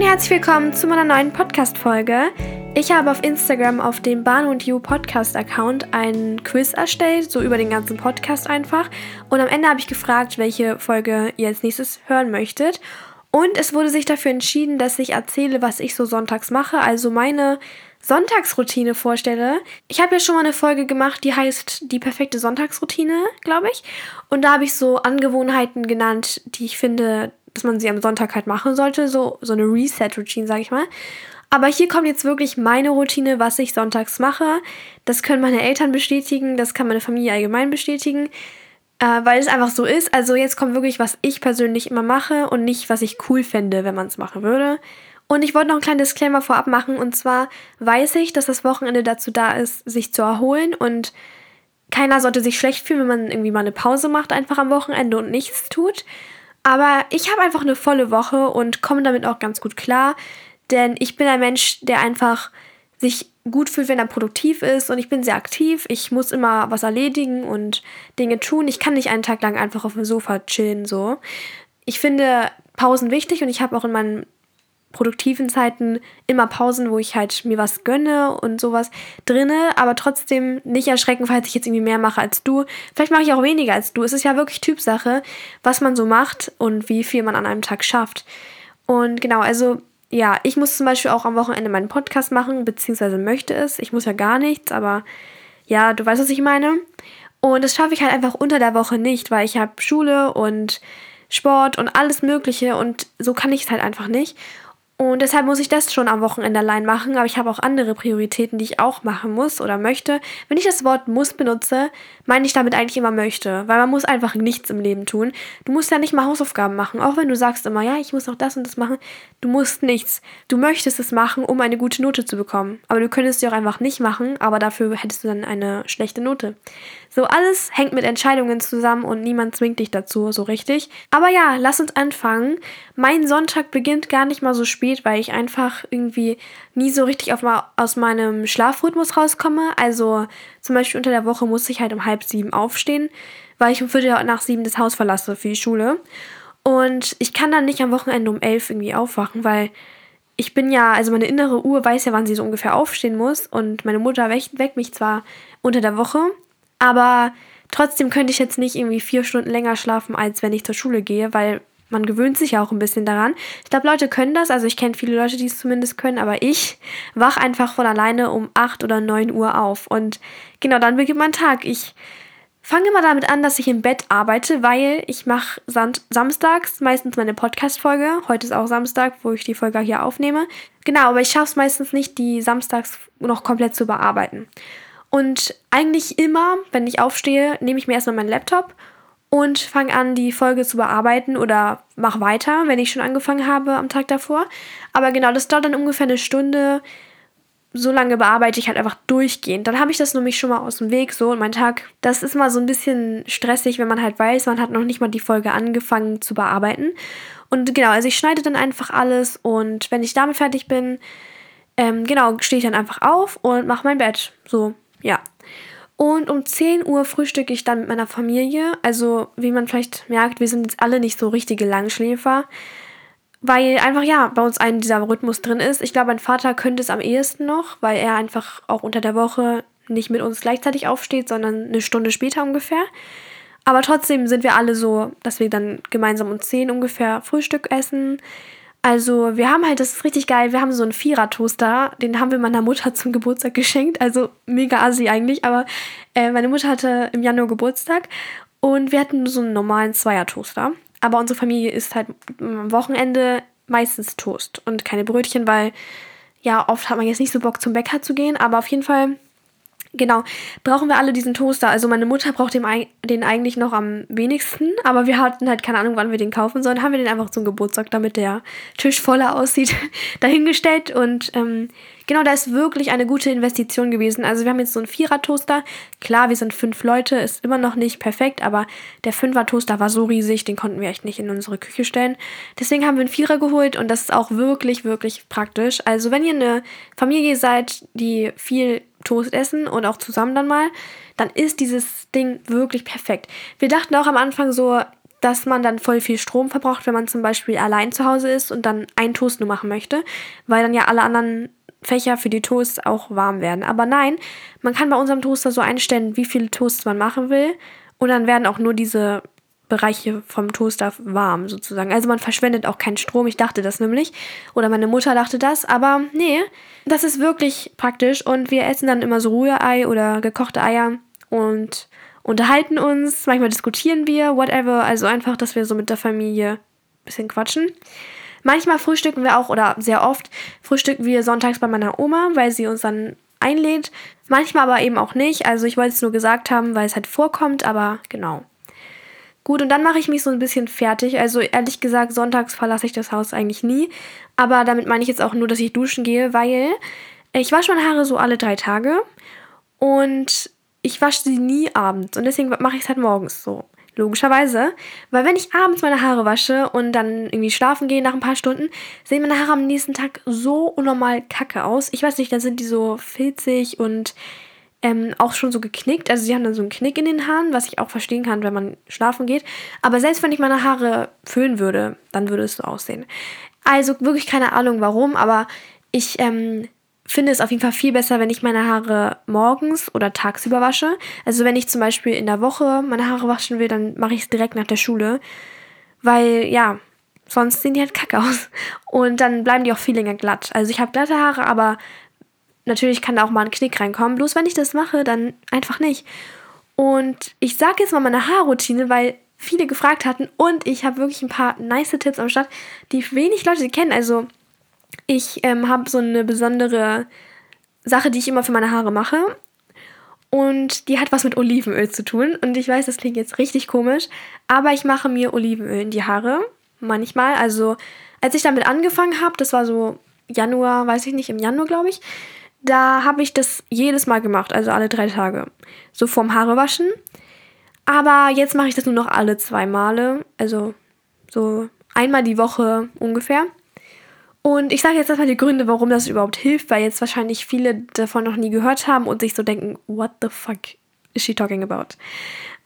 und herzlich willkommen zu meiner neuen Podcast-Folge. Ich habe auf Instagram auf dem Bahn und You Podcast-Account einen Quiz erstellt, so über den ganzen Podcast einfach. Und am Ende habe ich gefragt, welche Folge ihr als nächstes hören möchtet. Und es wurde sich dafür entschieden, dass ich erzähle, was ich so sonntags mache, also meine Sonntagsroutine vorstelle. Ich habe ja schon mal eine Folge gemacht, die heißt Die perfekte Sonntagsroutine, glaube ich. Und da habe ich so Angewohnheiten genannt, die ich finde, dass man sie am Sonntag halt machen sollte. So, so eine Reset-Routine, sage ich mal. Aber hier kommt jetzt wirklich meine Routine, was ich sonntags mache. Das können meine Eltern bestätigen, das kann meine Familie allgemein bestätigen, äh, weil es einfach so ist. Also jetzt kommt wirklich, was ich persönlich immer mache und nicht, was ich cool fände, wenn man es machen würde. Und ich wollte noch einen kleinen Disclaimer vorab machen. Und zwar weiß ich, dass das Wochenende dazu da ist, sich zu erholen. Und keiner sollte sich schlecht fühlen, wenn man irgendwie mal eine Pause macht, einfach am Wochenende und nichts tut. Aber ich habe einfach eine volle Woche und komme damit auch ganz gut klar. Denn ich bin ein Mensch, der einfach sich gut fühlt, wenn er produktiv ist und ich bin sehr aktiv. Ich muss immer was erledigen und Dinge tun. Ich kann nicht einen Tag lang einfach auf dem Sofa chillen so. Ich finde Pausen wichtig und ich habe auch in meinen produktiven Zeiten immer Pausen, wo ich halt mir was gönne und sowas drinne, aber trotzdem nicht erschrecken, falls ich jetzt irgendwie mehr mache als du. Vielleicht mache ich auch weniger als du. Es ist ja wirklich Typsache, was man so macht und wie viel man an einem Tag schafft. Und genau, also ja, ich muss zum Beispiel auch am Wochenende meinen Podcast machen, beziehungsweise möchte es. Ich muss ja gar nichts, aber ja, du weißt, was ich meine. Und das schaffe ich halt einfach unter der Woche nicht, weil ich habe Schule und Sport und alles Mögliche und so kann ich es halt einfach nicht. Und deshalb muss ich das schon am Wochenende allein machen, aber ich habe auch andere Prioritäten, die ich auch machen muss oder möchte. Wenn ich das Wort muss benutze, meine ich damit eigentlich immer möchte, weil man muss einfach nichts im Leben tun. Du musst ja nicht mal Hausaufgaben machen, auch wenn du sagst immer, ja, ich muss noch das und das machen. Du musst nichts. Du möchtest es machen, um eine gute Note zu bekommen. Aber du könntest sie auch einfach nicht machen, aber dafür hättest du dann eine schlechte Note. So alles hängt mit Entscheidungen zusammen und niemand zwingt dich dazu so richtig. Aber ja, lass uns anfangen. Mein Sonntag beginnt gar nicht mal so spät, weil ich einfach irgendwie nie so richtig auf aus meinem Schlafrhythmus rauskomme. Also zum Beispiel unter der Woche muss ich halt um halb sieben aufstehen, weil ich um Viertel nach sieben das Haus verlasse für die Schule. Und ich kann dann nicht am Wochenende um elf irgendwie aufwachen, weil ich bin ja, also meine innere Uhr weiß ja, wann sie so ungefähr aufstehen muss. Und meine Mutter weckt, weckt mich zwar unter der Woche, aber trotzdem könnte ich jetzt nicht irgendwie vier Stunden länger schlafen, als wenn ich zur Schule gehe, weil man gewöhnt sich auch ein bisschen daran. Ich glaube, Leute können das, also ich kenne viele Leute, die es zumindest können, aber ich wach einfach von alleine um 8 oder 9 Uhr auf. Und genau dann beginnt mein Tag. Ich fange immer damit an, dass ich im Bett arbeite, weil ich mache samstags meistens meine Podcast-Folge. Heute ist auch Samstag, wo ich die Folge hier aufnehme. Genau, aber ich schaffe es meistens nicht, die samstags noch komplett zu bearbeiten. Und eigentlich immer, wenn ich aufstehe, nehme ich mir erstmal meinen Laptop und fange an, die Folge zu bearbeiten oder mache weiter, wenn ich schon angefangen habe am Tag davor. Aber genau, das dauert dann ungefähr eine Stunde. So lange bearbeite ich halt einfach durchgehend. Dann habe ich das nämlich schon mal aus dem Weg so und mein Tag, das ist mal so ein bisschen stressig, wenn man halt weiß, man hat noch nicht mal die Folge angefangen zu bearbeiten. Und genau, also ich schneide dann einfach alles und wenn ich damit fertig bin, ähm, genau, stehe ich dann einfach auf und mache mein Bett. So, ja. Und um 10 Uhr frühstücke ich dann mit meiner Familie. Also, wie man vielleicht merkt, wir sind jetzt alle nicht so richtige Langschläfer. Weil einfach, ja, bei uns ein dieser Rhythmus drin ist. Ich glaube, mein Vater könnte es am ehesten noch, weil er einfach auch unter der Woche nicht mit uns gleichzeitig aufsteht, sondern eine Stunde später ungefähr. Aber trotzdem sind wir alle so, dass wir dann gemeinsam um 10 ungefähr Frühstück essen. Also, wir haben halt, das ist richtig geil, wir haben so einen Vierer-Toaster, den haben wir meiner Mutter zum Geburtstag geschenkt, also mega assi eigentlich, aber äh, meine Mutter hatte im Januar Geburtstag und wir hatten so einen normalen Zweier-Toaster. Aber unsere Familie isst halt am Wochenende meistens Toast und keine Brötchen, weil ja, oft hat man jetzt nicht so Bock zum Bäcker zu gehen, aber auf jeden Fall Genau, brauchen wir alle diesen Toaster. Also meine Mutter braucht den, den eigentlich noch am wenigsten, aber wir hatten halt keine Ahnung, wann wir den kaufen sollen. Haben wir den einfach zum Geburtstag, damit der Tisch voller aussieht, dahingestellt. Und ähm, genau, da ist wirklich eine gute Investition gewesen. Also wir haben jetzt so einen Vierer-Toaster. Klar, wir sind fünf Leute, ist immer noch nicht perfekt, aber der Fünfer-Toaster war so riesig, den konnten wir echt nicht in unsere Küche stellen. Deswegen haben wir einen Vierer geholt und das ist auch wirklich, wirklich praktisch. Also wenn ihr eine Familie seid, die viel Toast essen und auch zusammen dann mal, dann ist dieses Ding wirklich perfekt. Wir dachten auch am Anfang so, dass man dann voll viel Strom verbraucht, wenn man zum Beispiel allein zu Hause ist und dann einen Toast nur machen möchte, weil dann ja alle anderen Fächer für die Toasts auch warm werden. Aber nein, man kann bei unserem Toaster so einstellen, wie viele Toasts man machen will. Und dann werden auch nur diese Bereiche vom Toaster warm sozusagen. Also man verschwendet auch keinen Strom. Ich dachte das nämlich. Oder meine Mutter dachte das. Aber nee, das ist wirklich praktisch. Und wir essen dann immer so Rührei oder gekochte Eier und unterhalten uns. Manchmal diskutieren wir, whatever. Also einfach, dass wir so mit der Familie ein bisschen quatschen. Manchmal frühstücken wir auch, oder sehr oft frühstücken wir sonntags bei meiner Oma, weil sie uns dann einlädt. Manchmal aber eben auch nicht. Also ich wollte es nur gesagt haben, weil es halt vorkommt, aber genau. Gut, und dann mache ich mich so ein bisschen fertig. Also ehrlich gesagt, sonntags verlasse ich das Haus eigentlich nie. Aber damit meine ich jetzt auch nur, dass ich duschen gehe, weil ich wasche meine Haare so alle drei Tage. Und ich wasche sie nie abends. Und deswegen mache ich es halt morgens so. Logischerweise. Weil wenn ich abends meine Haare wasche und dann irgendwie schlafen gehe nach ein paar Stunden, sehen meine Haare am nächsten Tag so unnormal kacke aus. Ich weiß nicht, dann sind die so filzig und ähm, auch schon so geknickt. Also sie haben dann so einen Knick in den Haaren, was ich auch verstehen kann, wenn man schlafen geht. Aber selbst wenn ich meine Haare föhnen würde, dann würde es so aussehen. Also wirklich keine Ahnung warum, aber ich ähm, finde es auf jeden Fall viel besser, wenn ich meine Haare morgens oder tagsüber wasche. Also wenn ich zum Beispiel in der Woche meine Haare waschen will, dann mache ich es direkt nach der Schule. Weil, ja, sonst sehen die halt kacke aus. Und dann bleiben die auch viel länger glatt. Also ich habe glatte Haare, aber natürlich kann da auch mal ein Knick reinkommen. Bloß wenn ich das mache, dann einfach nicht. Und ich sage jetzt mal meine Haarroutine, weil viele gefragt hatten und ich habe wirklich ein paar nice Tipps am Start, die wenig Leute kennen. Also ich ähm, habe so eine besondere Sache, die ich immer für meine Haare mache. Und die hat was mit Olivenöl zu tun. Und ich weiß, das klingt jetzt richtig komisch, aber ich mache mir Olivenöl in die Haare. Manchmal. Also, als ich damit angefangen habe, das war so Januar, weiß ich nicht, im Januar, glaube ich. Da habe ich das jedes Mal gemacht, also alle drei Tage. So vorm Haare waschen. Aber jetzt mache ich das nur noch alle zwei Male. Also so einmal die Woche ungefähr. Und ich sage jetzt erstmal die Gründe, warum das überhaupt hilft, weil jetzt wahrscheinlich viele davon noch nie gehört haben und sich so denken, what the fuck is she talking about?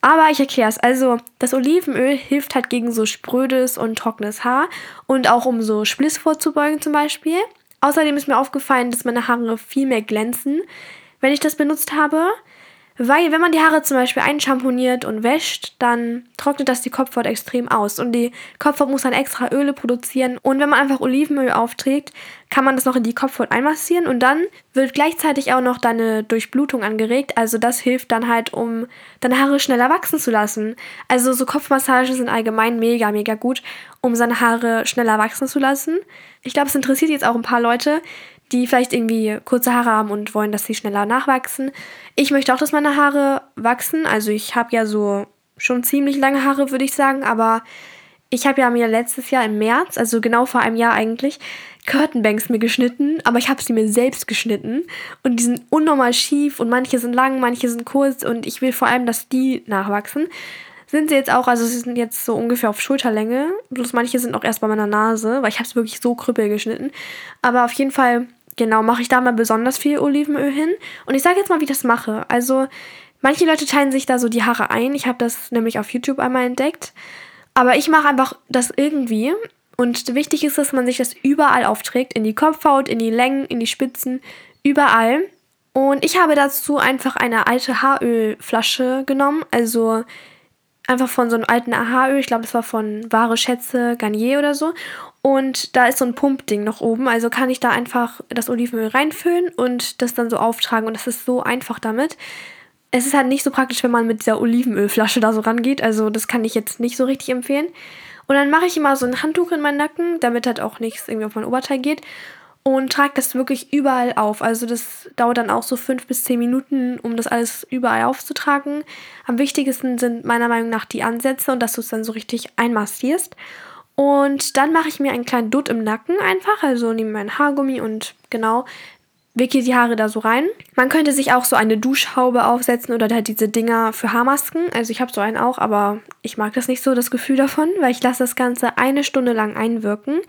Aber ich erkläre es. Also, das Olivenöl hilft halt gegen so sprödes und trockenes Haar und auch um so Spliss vorzubeugen zum Beispiel. Außerdem ist mir aufgefallen, dass meine Haare viel mehr glänzen, wenn ich das benutzt habe. Weil, wenn man die Haare zum Beispiel einschamponiert und wäscht, dann trocknet das die Kopfhaut extrem aus. Und die Kopfhaut muss dann extra Öle produzieren. Und wenn man einfach Olivenöl aufträgt, kann man das noch in die Kopfhaut einmassieren. Und dann wird gleichzeitig auch noch deine Durchblutung angeregt. Also das hilft dann halt, um deine Haare schneller wachsen zu lassen. Also so Kopfmassagen sind allgemein mega, mega gut, um seine Haare schneller wachsen zu lassen. Ich glaube, es interessiert jetzt auch ein paar Leute die vielleicht irgendwie kurze Haare haben und wollen, dass sie schneller nachwachsen. Ich möchte auch, dass meine Haare wachsen. Also ich habe ja so schon ziemlich lange Haare, würde ich sagen, aber ich habe ja mir letztes Jahr im März, also genau vor einem Jahr eigentlich, Curtainbanks mir geschnitten, aber ich habe sie mir selbst geschnitten und die sind unnormal schief und manche sind lang, manche sind kurz und ich will vor allem, dass die nachwachsen. Sind sie jetzt auch, also sie sind jetzt so ungefähr auf Schulterlänge, bloß manche sind auch erst bei meiner Nase, weil ich habe es wirklich so krüppel geschnitten. Aber auf jeden Fall genau, mache ich da mal besonders viel Olivenöl hin. Und ich sage jetzt mal, wie ich das mache. Also, manche Leute teilen sich da so die Haare ein. Ich habe das nämlich auf YouTube einmal entdeckt. Aber ich mache einfach das irgendwie. Und wichtig ist, dass man sich das überall aufträgt. In die Kopfhaut, in die Längen, in die Spitzen, überall. Und ich habe dazu einfach eine alte Haarölflasche genommen. Also einfach von so einem alten Haaröl. Ich glaube, das war von Wahre Schätze Garnier oder so. Und da ist so ein Pumpding noch oben. Also kann ich da einfach das Olivenöl reinfüllen und das dann so auftragen. Und das ist so einfach damit. Es ist halt nicht so praktisch, wenn man mit dieser Olivenölflasche da so rangeht. Also das kann ich jetzt nicht so richtig empfehlen. Und dann mache ich immer so ein Handtuch in meinen Nacken, damit halt auch nichts irgendwie auf mein Oberteil geht. Und trage das wirklich überall auf. Also das dauert dann auch so fünf bis zehn Minuten, um das alles überall aufzutragen. Am wichtigsten sind meiner Meinung nach die Ansätze und dass du es dann so richtig einmassierst. Und dann mache ich mir einen kleinen Dutt im Nacken einfach, also nehme meinen Haargummi und genau wickel die Haare da so rein. Man könnte sich auch so eine Duschhaube aufsetzen oder halt diese Dinger für Haarmasken. Also ich habe so einen auch, aber ich mag das nicht so, das Gefühl davon, weil ich lasse das Ganze eine Stunde lang einwirken.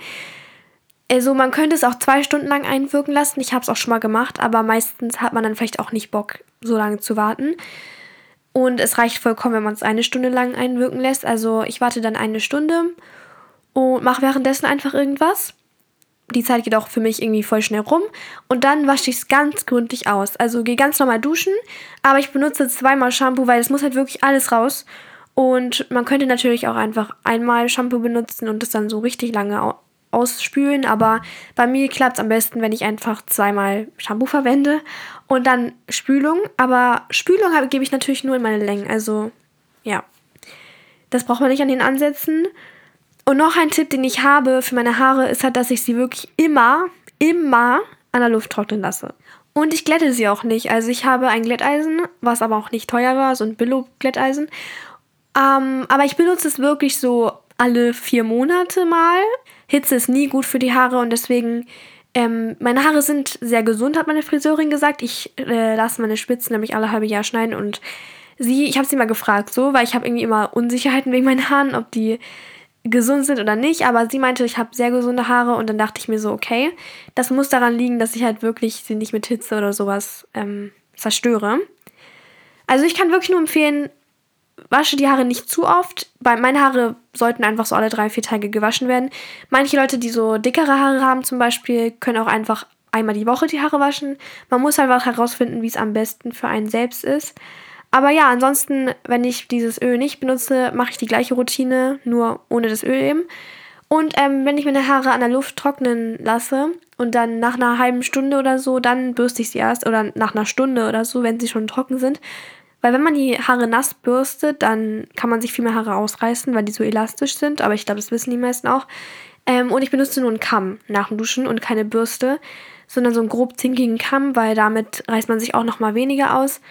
Also man könnte es auch zwei Stunden lang einwirken lassen. Ich habe es auch schon mal gemacht, aber meistens hat man dann vielleicht auch nicht Bock, so lange zu warten. Und es reicht vollkommen, wenn man es eine Stunde lang einwirken lässt. Also ich warte dann eine Stunde und mache währenddessen einfach irgendwas. Die Zeit geht auch für mich irgendwie voll schnell rum. Und dann wasche ich es ganz gründlich aus. Also gehe ganz normal duschen, aber ich benutze zweimal Shampoo, weil es muss halt wirklich alles raus. Und man könnte natürlich auch einfach einmal Shampoo benutzen und das dann so richtig lange ausspülen. Aber bei mir klappt es am besten, wenn ich einfach zweimal Shampoo verwende und dann Spülung. Aber Spülung gebe ich natürlich nur in meine Längen. Also ja, das braucht man nicht an den Ansätzen. Und noch ein Tipp, den ich habe für meine Haare, ist halt, dass ich sie wirklich immer, immer an der Luft trocknen lasse. Und ich glätte sie auch nicht. Also ich habe ein Glätteisen, was aber auch nicht teuer war, so ein Billo-Glätteisen. Ähm, aber ich benutze es wirklich so alle vier Monate mal. Hitze ist nie gut für die Haare und deswegen, ähm, meine Haare sind sehr gesund, hat meine Friseurin gesagt. Ich äh, lasse meine Spitzen nämlich alle halbe Jahr schneiden und sie, ich habe sie mal gefragt, so, weil ich habe irgendwie immer Unsicherheiten wegen meinen Haaren, ob die gesund sind oder nicht, aber sie meinte, ich habe sehr gesunde Haare und dann dachte ich mir so, okay, das muss daran liegen, dass ich halt wirklich sie nicht mit Hitze oder sowas ähm, zerstöre. Also ich kann wirklich nur empfehlen, wasche die Haare nicht zu oft. Bei meine Haare sollten einfach so alle drei, vier Tage gewaschen werden. Manche Leute, die so dickere Haare haben zum Beispiel, können auch einfach einmal die Woche die Haare waschen. Man muss einfach herausfinden, wie es am besten für einen selbst ist. Aber ja, ansonsten, wenn ich dieses Öl nicht benutze, mache ich die gleiche Routine, nur ohne das Öl eben. Und ähm, wenn ich meine Haare an der Luft trocknen lasse und dann nach einer halben Stunde oder so, dann bürste ich sie erst oder nach einer Stunde oder so, wenn sie schon trocken sind. Weil wenn man die Haare nass bürstet, dann kann man sich viel mehr Haare ausreißen, weil die so elastisch sind. Aber ich glaube, das wissen die meisten auch. Ähm, und ich benutze nur einen Kamm nach dem Duschen und keine Bürste, sondern so einen grob zinkigen Kamm, weil damit reißt man sich auch noch mal weniger aus.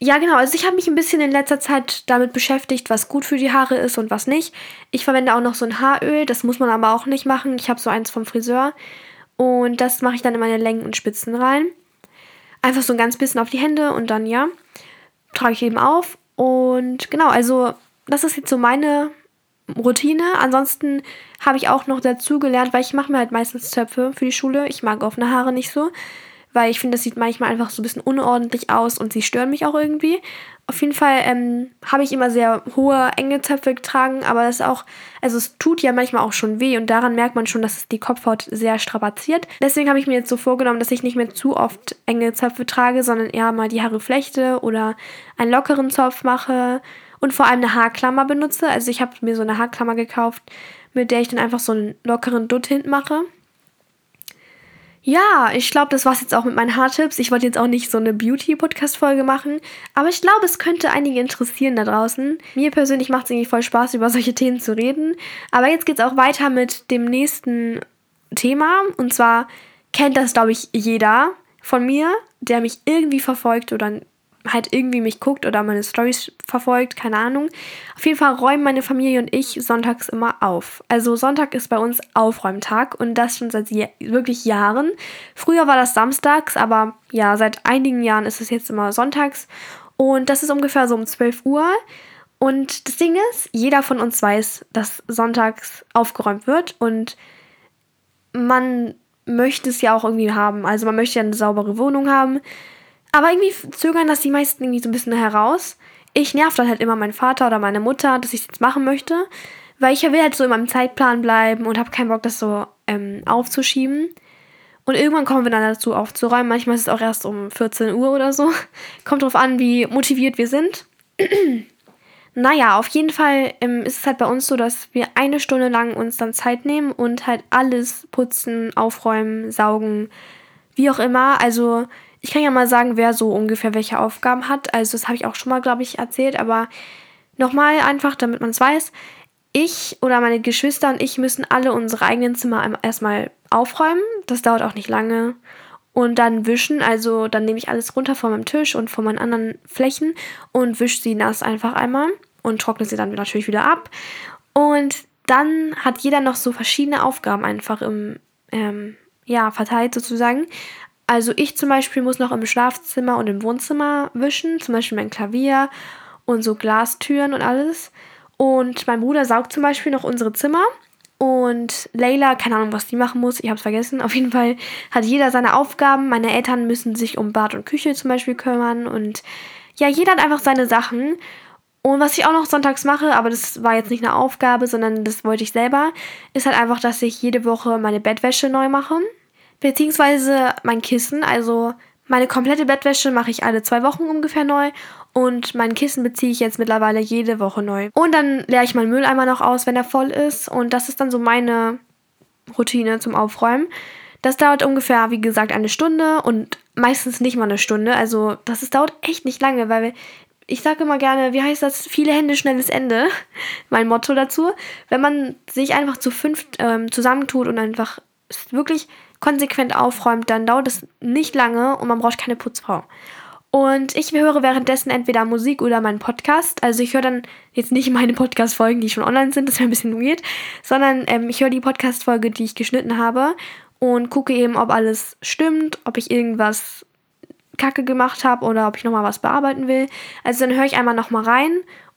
Ja, genau. Also ich habe mich ein bisschen in letzter Zeit damit beschäftigt, was gut für die Haare ist und was nicht. Ich verwende auch noch so ein Haaröl, das muss man aber auch nicht machen. Ich habe so eins vom Friseur und das mache ich dann in meine Längen und Spitzen rein. Einfach so ein ganz bisschen auf die Hände und dann ja, trage ich eben auf. Und genau, also das ist jetzt so meine Routine. Ansonsten habe ich auch noch dazu gelernt, weil ich mache mir halt meistens Zöpfe für die Schule. Ich mag offene Haare nicht so weil ich finde, das sieht manchmal einfach so ein bisschen unordentlich aus und sie stören mich auch irgendwie. Auf jeden Fall ähm, habe ich immer sehr hohe, enge Zöpfe getragen, aber das auch, also es tut ja manchmal auch schon weh und daran merkt man schon, dass es die Kopfhaut sehr strapaziert. Deswegen habe ich mir jetzt so vorgenommen, dass ich nicht mehr zu oft enge Zöpfe trage, sondern eher mal die Haare flechte oder einen lockeren Zopf mache und vor allem eine Haarklammer benutze. Also ich habe mir so eine Haarklammer gekauft, mit der ich dann einfach so einen lockeren Dutt hinten mache. Ja, ich glaube, das war's jetzt auch mit meinen Haartipps. Ich wollte jetzt auch nicht so eine Beauty-Podcast-Folge machen, aber ich glaube, es könnte einige interessieren da draußen. Mir persönlich macht es irgendwie voll Spaß, über solche Themen zu reden. Aber jetzt geht's auch weiter mit dem nächsten Thema. Und zwar kennt das, glaube ich, jeder von mir, der mich irgendwie verfolgt oder halt irgendwie mich guckt oder meine Stories verfolgt, keine Ahnung. Auf jeden Fall räumen meine Familie und ich sonntags immer auf. Also Sonntag ist bei uns Aufräumtag und das schon seit wirklich Jahren. Früher war das samstags, aber ja, seit einigen Jahren ist es jetzt immer sonntags und das ist ungefähr so um 12 Uhr. Und das Ding ist, jeder von uns weiß, dass sonntags aufgeräumt wird und man möchte es ja auch irgendwie haben. Also man möchte ja eine saubere Wohnung haben. Aber irgendwie zögern das die meisten irgendwie so ein bisschen heraus. Ich nerv dann halt immer meinen Vater oder meine Mutter, dass ich es jetzt machen möchte. Weil ich will halt so in meinem Zeitplan bleiben und habe keinen Bock, das so ähm, aufzuschieben. Und irgendwann kommen wir dann dazu aufzuräumen. Manchmal ist es auch erst um 14 Uhr oder so. Kommt drauf an, wie motiviert wir sind. naja, auf jeden Fall ähm, ist es halt bei uns so, dass wir eine Stunde lang uns dann Zeit nehmen und halt alles putzen, aufräumen, saugen, wie auch immer. Also ich kann ja mal sagen, wer so ungefähr welche Aufgaben hat. Also das habe ich auch schon mal, glaube ich, erzählt. Aber nochmal einfach, damit man es weiß. Ich oder meine Geschwister und ich müssen alle unsere eigenen Zimmer erstmal aufräumen. Das dauert auch nicht lange. Und dann wischen. Also dann nehme ich alles runter von meinem Tisch und von meinen anderen Flächen und wische sie nass einfach einmal und trockne sie dann natürlich wieder ab. Und dann hat jeder noch so verschiedene Aufgaben einfach im, ähm, ja, verteilt sozusagen. Also ich zum Beispiel muss noch im Schlafzimmer und im Wohnzimmer wischen, zum Beispiel mein Klavier und so Glastüren und alles. Und mein Bruder saugt zum Beispiel noch unsere Zimmer. Und Layla, keine Ahnung, was die machen muss, ich hab's vergessen. Auf jeden Fall hat jeder seine Aufgaben. Meine Eltern müssen sich um Bad und Küche zum Beispiel kümmern. Und ja, jeder hat einfach seine Sachen. Und was ich auch noch sonntags mache, aber das war jetzt nicht eine Aufgabe, sondern das wollte ich selber, ist halt einfach, dass ich jede Woche meine Bettwäsche neu mache. Beziehungsweise mein Kissen. Also meine komplette Bettwäsche mache ich alle zwei Wochen ungefähr neu. Und mein Kissen beziehe ich jetzt mittlerweile jede Woche neu. Und dann leere ich meinen Mülleimer noch aus, wenn er voll ist. Und das ist dann so meine Routine zum Aufräumen. Das dauert ungefähr, wie gesagt, eine Stunde und meistens nicht mal eine Stunde. Also das ist, dauert echt nicht lange, weil ich sage immer gerne, wie heißt das? Viele Hände, schnelles Ende. mein Motto dazu. Wenn man sich einfach zu fünft ähm, zusammentut und einfach wirklich konsequent aufräumt, dann dauert es nicht lange und man braucht keine Putzfrau. Und ich höre währenddessen entweder Musik oder meinen Podcast. Also ich höre dann jetzt nicht meine Podcast-Folgen, die schon online sind, das wäre ein bisschen weird, sondern ähm, ich höre die Podcast-Folge, die ich geschnitten habe und gucke eben, ob alles stimmt, ob ich irgendwas Kacke gemacht habe oder ob ich nochmal was bearbeiten will. Also dann höre ich einmal nochmal rein,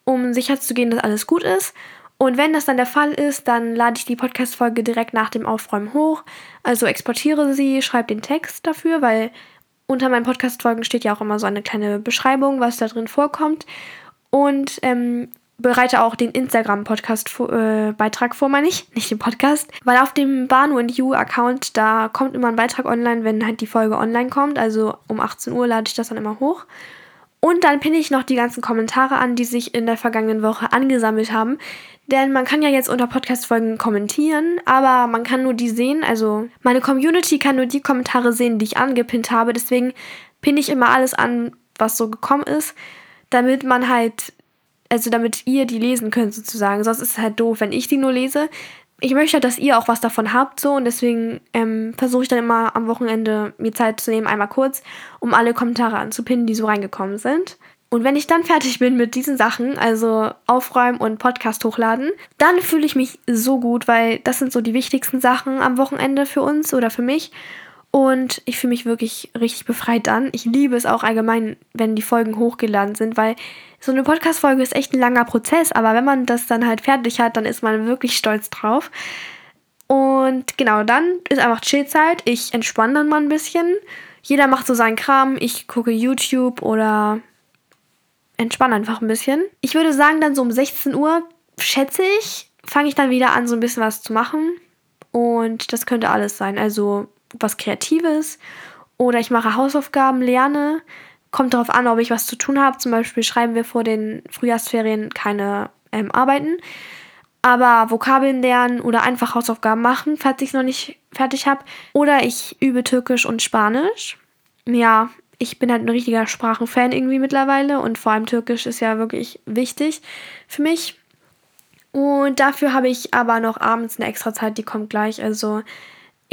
um sicher zu gehen, dass alles gut ist. Und wenn das dann der Fall ist, dann lade ich die Podcast-Folge direkt nach dem Aufräumen hoch. Also exportiere sie, schreibe den Text dafür, weil unter meinen Podcast-Folgen steht ja auch immer so eine kleine Beschreibung, was da drin vorkommt. Und ähm, bereite auch den Instagram-Podcast-Beitrag äh, vor, meine ich, nicht den Podcast. Weil auf dem Banu and You-Account, da kommt immer ein Beitrag online, wenn halt die Folge online kommt. Also um 18 Uhr lade ich das dann immer hoch. Und dann pinne ich noch die ganzen Kommentare an, die sich in der vergangenen Woche angesammelt haben. Denn man kann ja jetzt unter Podcast-Folgen kommentieren, aber man kann nur die sehen. Also meine Community kann nur die Kommentare sehen, die ich angepinnt habe. Deswegen pinne ich immer alles an, was so gekommen ist, damit man halt, also damit ihr die lesen könnt sozusagen. Sonst ist es halt doof, wenn ich die nur lese. Ich möchte halt, dass ihr auch was davon habt, so und deswegen ähm, versuche ich dann immer am Wochenende mir Zeit zu nehmen, einmal kurz, um alle Kommentare anzupinnen, die so reingekommen sind. Und wenn ich dann fertig bin mit diesen Sachen, also aufräumen und Podcast hochladen, dann fühle ich mich so gut, weil das sind so die wichtigsten Sachen am Wochenende für uns oder für mich. Und ich fühle mich wirklich richtig befreit dann. Ich liebe es auch allgemein, wenn die Folgen hochgeladen sind, weil so eine Podcast-Folge ist echt ein langer Prozess, aber wenn man das dann halt fertig hat, dann ist man wirklich stolz drauf. Und genau, dann ist einfach Chillzeit. Ich entspanne dann mal ein bisschen. Jeder macht so seinen Kram. Ich gucke YouTube oder entspanne einfach ein bisschen. Ich würde sagen, dann so um 16 Uhr, schätze ich, fange ich dann wieder an, so ein bisschen was zu machen. Und das könnte alles sein. Also was Kreatives oder ich mache Hausaufgaben, lerne. Kommt darauf an, ob ich was zu tun habe. Zum Beispiel schreiben wir vor den Frühjahrsferien keine ähm, Arbeiten. Aber Vokabeln lernen oder einfach Hausaufgaben machen, falls ich es noch nicht fertig habe. Oder ich übe Türkisch und Spanisch. Ja, ich bin halt ein richtiger Sprachenfan irgendwie mittlerweile und vor allem Türkisch ist ja wirklich wichtig für mich. Und dafür habe ich aber noch abends eine extra Zeit, die kommt gleich. Also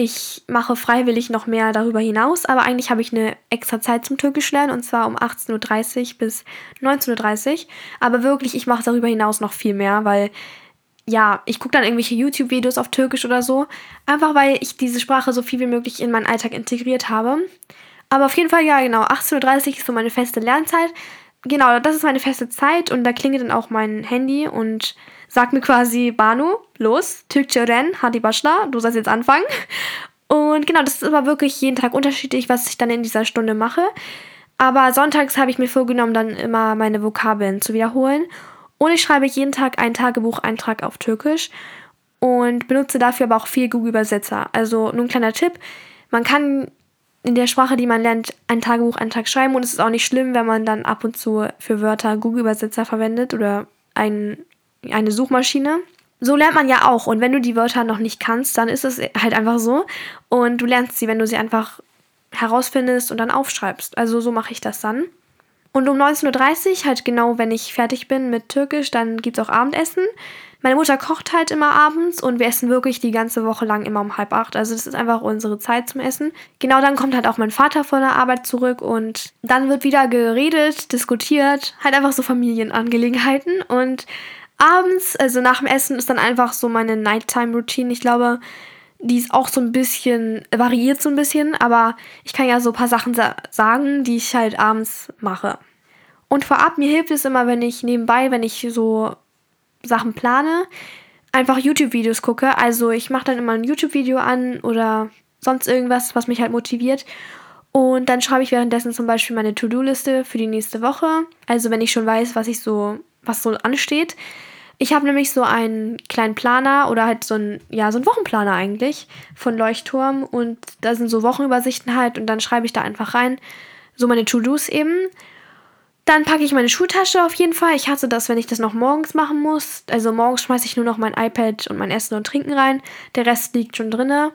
ich mache freiwillig noch mehr darüber hinaus, aber eigentlich habe ich eine extra Zeit zum Türkisch lernen und zwar um 18.30 Uhr bis 19.30 Uhr. Aber wirklich, ich mache darüber hinaus noch viel mehr, weil ja, ich gucke dann irgendwelche YouTube-Videos auf Türkisch oder so. Einfach weil ich diese Sprache so viel wie möglich in meinen Alltag integriert habe. Aber auf jeden Fall, ja, genau, 18.30 Uhr ist so meine feste Lernzeit. Genau, das ist meine feste Zeit und da klingelt dann auch mein Handy und sagt mir quasi, Banu, los, Türkçe ren, hadi başla, du sollst jetzt anfangen. Und genau, das ist aber wirklich jeden Tag unterschiedlich, was ich dann in dieser Stunde mache. Aber sonntags habe ich mir vorgenommen, dann immer meine Vokabeln zu wiederholen. Und ich schreibe jeden Tag einen Tagebucheintrag auf Türkisch und benutze dafür aber auch viel Google-Übersetzer. Also nur ein kleiner Tipp. Man kann in der Sprache, die man lernt, ein Tagebucheintrag schreiben und es ist auch nicht schlimm, wenn man dann ab und zu für Wörter Google-Übersetzer verwendet oder ein, eine Suchmaschine. So lernt man ja auch und wenn du die Wörter noch nicht kannst, dann ist es halt einfach so und du lernst sie, wenn du sie einfach herausfindest und dann aufschreibst. Also so mache ich das dann. Und um 19.30 Uhr, halt genau, wenn ich fertig bin mit Türkisch, dann gibt es auch Abendessen. Meine Mutter kocht halt immer abends und wir essen wirklich die ganze Woche lang immer um halb acht. Also das ist einfach unsere Zeit zum Essen. Genau dann kommt halt auch mein Vater von der Arbeit zurück und dann wird wieder geredet, diskutiert, halt einfach so Familienangelegenheiten. Und abends, also nach dem Essen, ist dann einfach so meine Nighttime-Routine. Ich glaube, die ist auch so ein bisschen, variiert so ein bisschen, aber ich kann ja so ein paar Sachen sa sagen, die ich halt abends mache. Und vorab, mir hilft es immer, wenn ich nebenbei, wenn ich so Sachen plane, einfach YouTube-Videos gucke. Also ich mache dann immer ein YouTube-Video an oder sonst irgendwas, was mich halt motiviert. Und dann schreibe ich währenddessen zum Beispiel meine To-Do-Liste für die nächste Woche. Also wenn ich schon weiß, was ich so, was so ansteht. Ich habe nämlich so einen kleinen Planer oder halt so ein, ja, so einen Wochenplaner eigentlich von Leuchtturm und da sind so Wochenübersichten halt und dann schreibe ich da einfach rein, so meine To-Dos eben. Dann packe ich meine Schultasche auf jeden Fall. Ich hasse das, wenn ich das noch morgens machen muss. Also morgens schmeiße ich nur noch mein iPad und mein Essen und Trinken rein. Der Rest liegt schon drinne.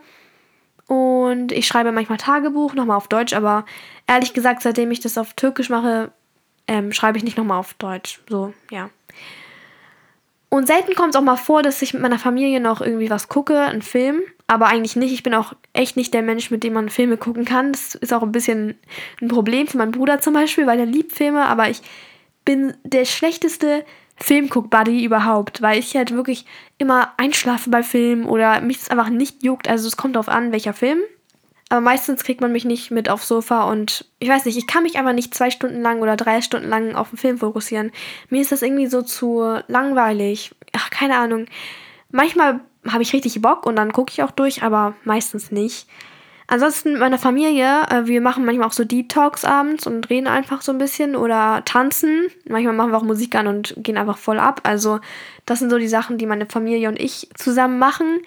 Und ich schreibe manchmal Tagebuch, nochmal auf Deutsch, aber ehrlich gesagt, seitdem ich das auf Türkisch mache, ähm, schreibe ich nicht nochmal auf Deutsch. So, ja. Und selten kommt es auch mal vor, dass ich mit meiner Familie noch irgendwie was gucke, einen Film. Aber eigentlich nicht. Ich bin auch echt nicht der Mensch, mit dem man Filme gucken kann. Das ist auch ein bisschen ein Problem für meinen Bruder zum Beispiel, weil er liebt Filme. Aber ich bin der schlechteste Filmguck-Buddy überhaupt, weil ich halt wirklich immer einschlafe bei Filmen oder mich das einfach nicht juckt. Also es kommt darauf an, welcher Film. Aber meistens kriegt man mich nicht mit aufs Sofa und ich weiß nicht, ich kann mich einfach nicht zwei Stunden lang oder drei Stunden lang auf den Film fokussieren. Mir ist das irgendwie so zu langweilig. Ach, keine Ahnung. Manchmal habe ich richtig Bock und dann gucke ich auch durch, aber meistens nicht. Ansonsten mit meiner Familie, äh, wir machen manchmal auch so Deep Talks abends und reden einfach so ein bisschen oder tanzen. Manchmal machen wir auch Musik an und gehen einfach voll ab. Also das sind so die Sachen, die meine Familie und ich zusammen machen.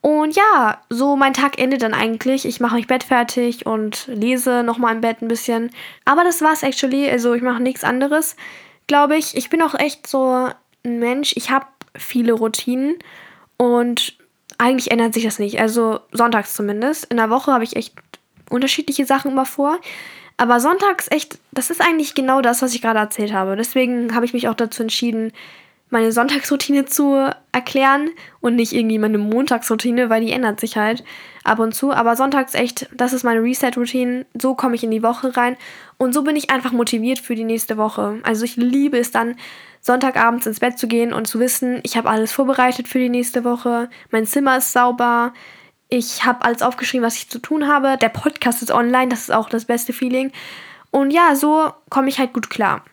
Und ja, so mein Tag endet dann eigentlich. Ich mache mich Bett fertig und lese nochmal im Bett ein bisschen. Aber das war's actually. Also ich mache nichts anderes, glaube ich. Ich bin auch echt so ein Mensch. Ich habe viele Routinen und eigentlich ändert sich das nicht. Also sonntags zumindest. In der Woche habe ich echt unterschiedliche Sachen immer vor. Aber sonntags echt, das ist eigentlich genau das, was ich gerade erzählt habe. Deswegen habe ich mich auch dazu entschieden, meine Sonntagsroutine zu erklären und nicht irgendwie meine Montagsroutine, weil die ändert sich halt ab und zu. Aber sonntags echt, das ist meine Reset-Routine. So komme ich in die Woche rein und so bin ich einfach motiviert für die nächste Woche. Also ich liebe es dann, Sonntagabends ins Bett zu gehen und zu wissen, ich habe alles vorbereitet für die nächste Woche. Mein Zimmer ist sauber. Ich habe alles aufgeschrieben, was ich zu tun habe. Der Podcast ist online, das ist auch das beste Feeling. Und ja, so komme ich halt gut klar.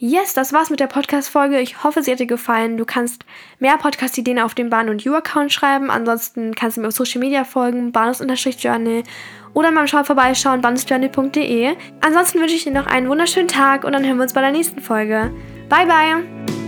Yes, das war's mit der Podcast-Folge. Ich hoffe, sie hat dir gefallen. Du kannst mehr Podcast-Ideen auf dem Bahn- und You-Account schreiben. Ansonsten kannst du mir auf Social Media folgen, bahnhofs-journal oder in meinem Shop vorbeischauen, bahnhofsjournal.de. Ansonsten wünsche ich dir noch einen wunderschönen Tag und dann hören wir uns bei der nächsten Folge. Bye, bye!